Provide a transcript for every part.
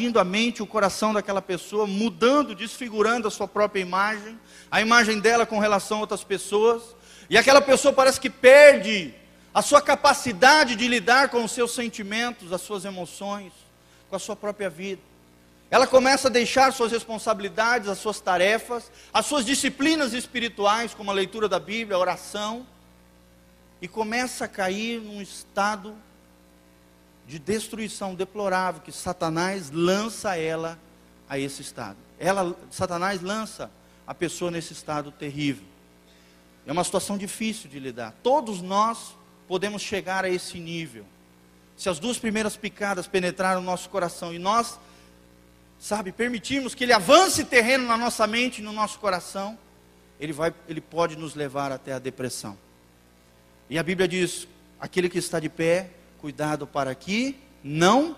invadindo a mente, o coração daquela pessoa, mudando, desfigurando a sua própria imagem, a imagem dela com relação a outras pessoas, e aquela pessoa parece que perde a sua capacidade de lidar com os seus sentimentos, as suas emoções, com a sua própria vida. Ela começa a deixar suas responsabilidades, as suas tarefas, as suas disciplinas espirituais, como a leitura da Bíblia, a oração, e começa a cair num estado de destruição deplorável que Satanás lança ela a esse estado. Ela, Satanás lança a pessoa nesse estado terrível. É uma situação difícil de lidar. Todos nós podemos chegar a esse nível. Se as duas primeiras picadas penetraram no nosso coração e nós sabe, permitirmos que ele avance terreno na nossa mente, no nosso coração, ele vai, ele pode nos levar até a depressão. E a Bíblia diz: aquele que está de pé, cuidado para que não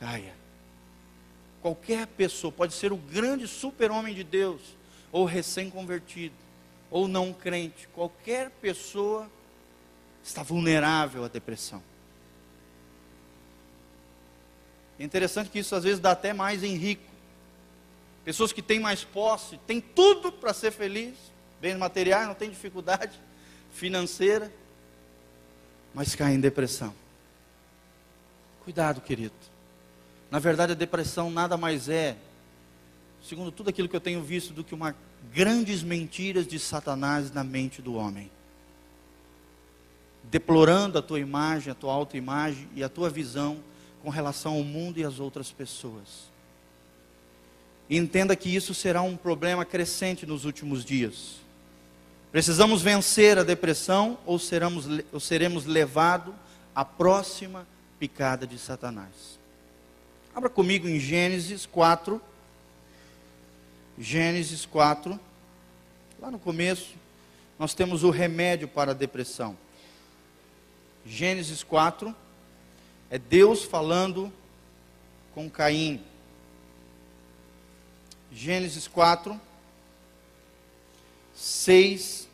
caia. Qualquer pessoa pode ser o grande super-homem de Deus, ou recém-convertido, ou não crente, qualquer pessoa está vulnerável à depressão. É interessante que isso às vezes dá até mais em rico. Pessoas que têm mais posse, têm tudo para ser feliz, bens materiais, não tem dificuldade financeira, mas caem em depressão. Cuidado, querido. Na verdade, a depressão nada mais é, segundo tudo aquilo que eu tenho visto, do que uma grandes mentiras de Satanás na mente do homem. Deplorando a tua imagem, a tua autoimagem e a tua visão com relação ao mundo e às outras pessoas. Entenda que isso será um problema crescente nos últimos dias. Precisamos vencer a depressão ou, seremos, ou seremos levados à próxima picada de Satanás. Abra comigo em Gênesis 4. Gênesis 4. Lá no começo, nós temos o remédio para a depressão. Gênesis 4. É Deus falando com Caim. Gênesis 4, 6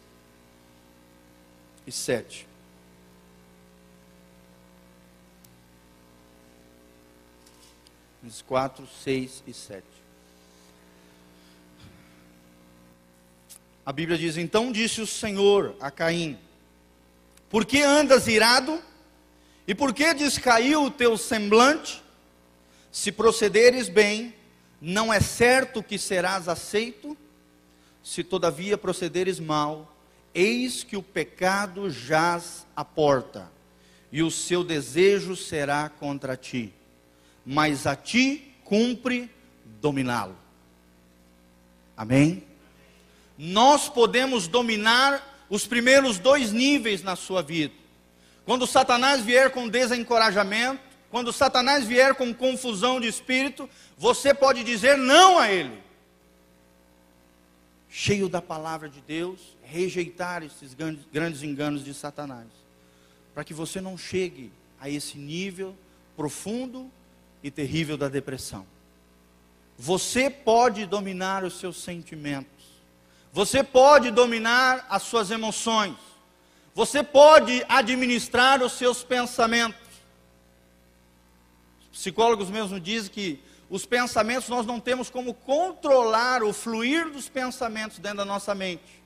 e 7. Gênesis 4, 6 e 7. A Bíblia diz: Então disse o Senhor a Caim: Por que andas irado? E por que descaiu o teu semblante? Se procederes bem, não é certo que serás aceito? Se todavia procederes mal, eis que o pecado jaz à porta, e o seu desejo será contra ti, mas a ti cumpre dominá-lo. Amém? Nós podemos dominar os primeiros dois níveis na sua vida quando Satanás vier com desencorajamento, quando Satanás vier com confusão de espírito, você pode dizer não a ele. Cheio da palavra de Deus, rejeitar esses grandes, enganos de Satanás, para que você não chegue a esse nível profundo e terrível da depressão. Você pode dominar os seus sentimentos, você pode dominar as suas emoções, você pode administrar os seus pensamentos. Os psicólogos mesmo dizem que os pensamentos nós não temos como controlar o fluir dos pensamentos dentro da nossa mente,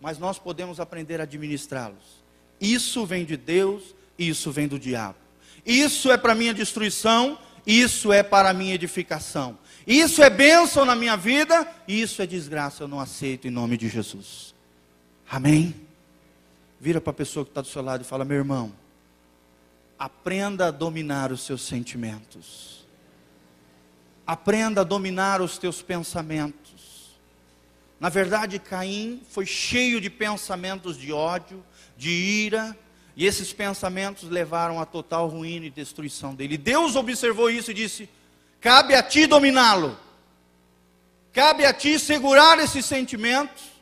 mas nós podemos aprender a administrá-los. Isso vem de Deus, isso vem do diabo. Isso é para minha destruição, isso é para a minha edificação. Isso é bênção na minha vida, isso é desgraça, eu não aceito em nome de Jesus. Amém? Vira para a pessoa que está do seu lado e fala: meu irmão, aprenda a dominar os seus sentimentos. Aprenda a dominar os teus pensamentos. Na verdade, Caim foi cheio de pensamentos de ódio, de ira, e esses pensamentos levaram a total ruína e destruição dele. Deus observou isso e disse: cabe a ti dominá-lo, cabe a ti segurar esses sentimentos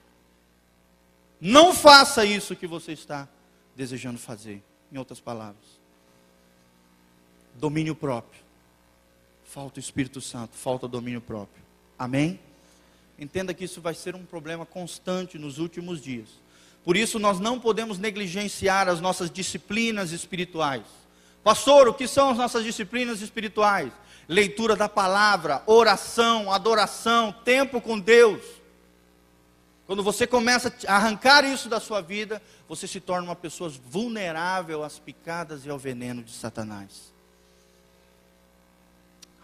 não faça isso que você está desejando fazer. Em outras palavras, domínio próprio. Falta o Espírito Santo, falta domínio próprio. Amém? Entenda que isso vai ser um problema constante nos últimos dias. Por isso, nós não podemos negligenciar as nossas disciplinas espirituais. Pastor, o que são as nossas disciplinas espirituais? leitura da palavra, oração, adoração, tempo com Deus. Quando você começa a arrancar isso da sua vida, você se torna uma pessoa vulnerável às picadas e ao veneno de Satanás.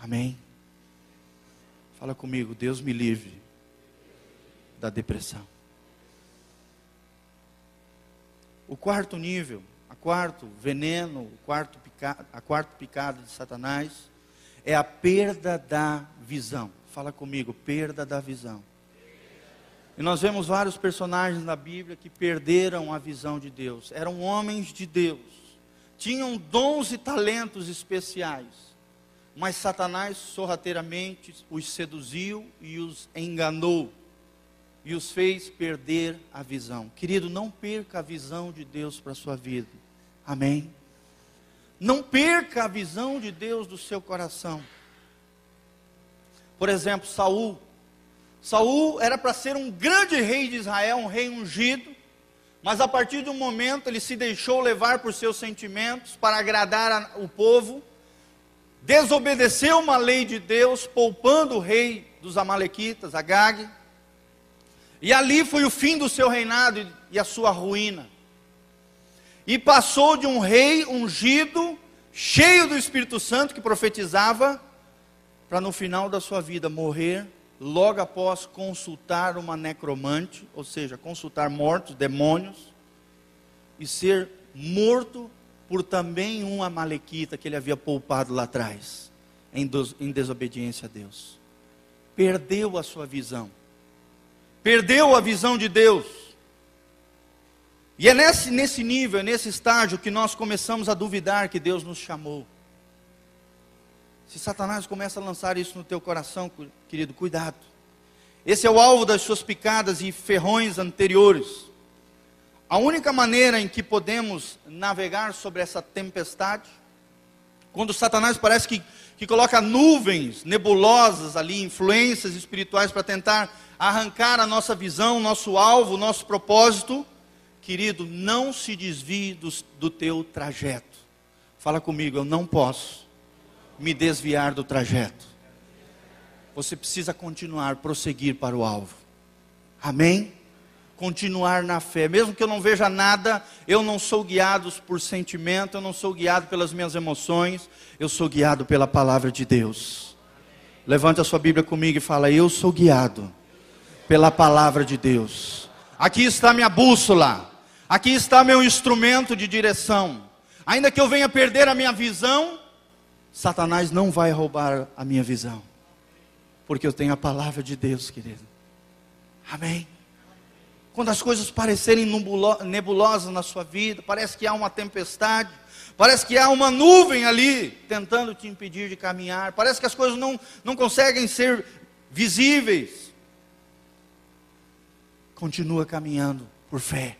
Amém? Fala comigo, Deus me livre da depressão. O quarto nível, a quarto veneno, o quarto a quarta picada de Satanás é a perda da visão. Fala comigo, perda da visão. E nós vemos vários personagens na Bíblia que perderam a visão de Deus. Eram homens de Deus. Tinham dons e talentos especiais. Mas Satanás sorrateiramente os seduziu e os enganou. E os fez perder a visão. Querido, não perca a visão de Deus para a sua vida. Amém? Não perca a visão de Deus do seu coração. Por exemplo, Saul Saul era para ser um grande rei de Israel, um rei ungido, mas a partir de um momento ele se deixou levar por seus sentimentos para agradar a, o povo, desobedeceu uma lei de Deus, poupando o rei dos amalequitas, Agag, e ali foi o fim do seu reinado e a sua ruína. E passou de um rei ungido, cheio do Espírito Santo que profetizava, para no final da sua vida morrer logo após consultar uma necromante, ou seja, consultar mortos, demônios, e ser morto por também um amalequita que ele havia poupado lá atrás, em, em desobediência a Deus. Perdeu a sua visão, perdeu a visão de Deus. E é nesse, nesse nível, é nesse estágio que nós começamos a duvidar que Deus nos chamou. Se Satanás começa a lançar isso no teu coração, querido, cuidado. Esse é o alvo das suas picadas e ferrões anteriores. A única maneira em que podemos navegar sobre essa tempestade, quando Satanás parece que, que coloca nuvens nebulosas ali, influências espirituais para tentar arrancar a nossa visão, nosso alvo, nosso propósito, querido, não se desvie do, do teu trajeto. Fala comigo, eu não posso me desviar do trajeto. Você precisa continuar, prosseguir para o alvo. Amém? Continuar na fé, mesmo que eu não veja nada, eu não sou guiado por sentimento, eu não sou guiado pelas minhas emoções, eu sou guiado pela palavra de Deus. Levante a sua Bíblia comigo e fala: Eu sou guiado pela palavra de Deus. Aqui está minha bússola, aqui está meu instrumento de direção. Ainda que eu venha perder a minha visão, Satanás não vai roubar a minha visão, porque eu tenho a palavra de Deus, querido. Amém. Quando as coisas parecerem nebulosas na sua vida, parece que há uma tempestade, parece que há uma nuvem ali tentando te impedir de caminhar, parece que as coisas não, não conseguem ser visíveis. Continua caminhando por fé,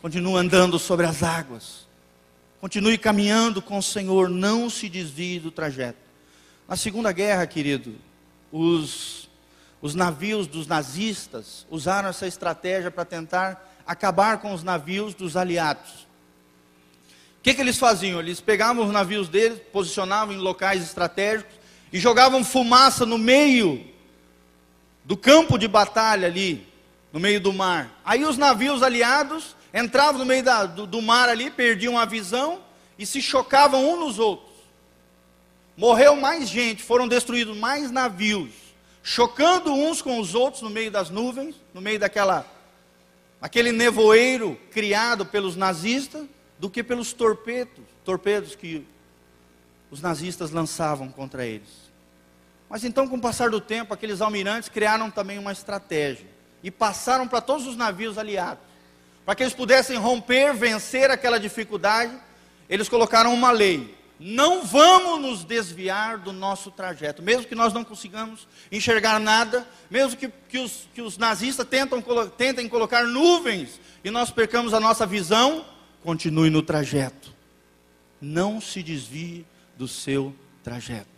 continua andando sobre as águas. Continue caminhando com o Senhor, não se desvie do trajeto. Na Segunda Guerra, querido, os, os navios dos nazistas usaram essa estratégia para tentar acabar com os navios dos aliados. O que, que eles faziam? Eles pegavam os navios deles, posicionavam em locais estratégicos e jogavam fumaça no meio do campo de batalha ali, no meio do mar. Aí os navios aliados entravam no meio da, do, do mar ali, perdiam a visão e se chocavam uns nos outros. Morreu mais gente, foram destruídos mais navios, chocando uns com os outros no meio das nuvens, no meio daquela aquele nevoeiro criado pelos nazistas, do que pelos torpedos, torpedos que os nazistas lançavam contra eles. Mas então, com o passar do tempo, aqueles almirantes criaram também uma estratégia e passaram para todos os navios aliados para que eles pudessem romper, vencer aquela dificuldade, eles colocaram uma lei. Não vamos nos desviar do nosso trajeto, mesmo que nós não consigamos enxergar nada, mesmo que, que, os, que os nazistas tentam, tentem colocar nuvens e nós percamos a nossa visão, continue no trajeto. Não se desvie do seu trajeto.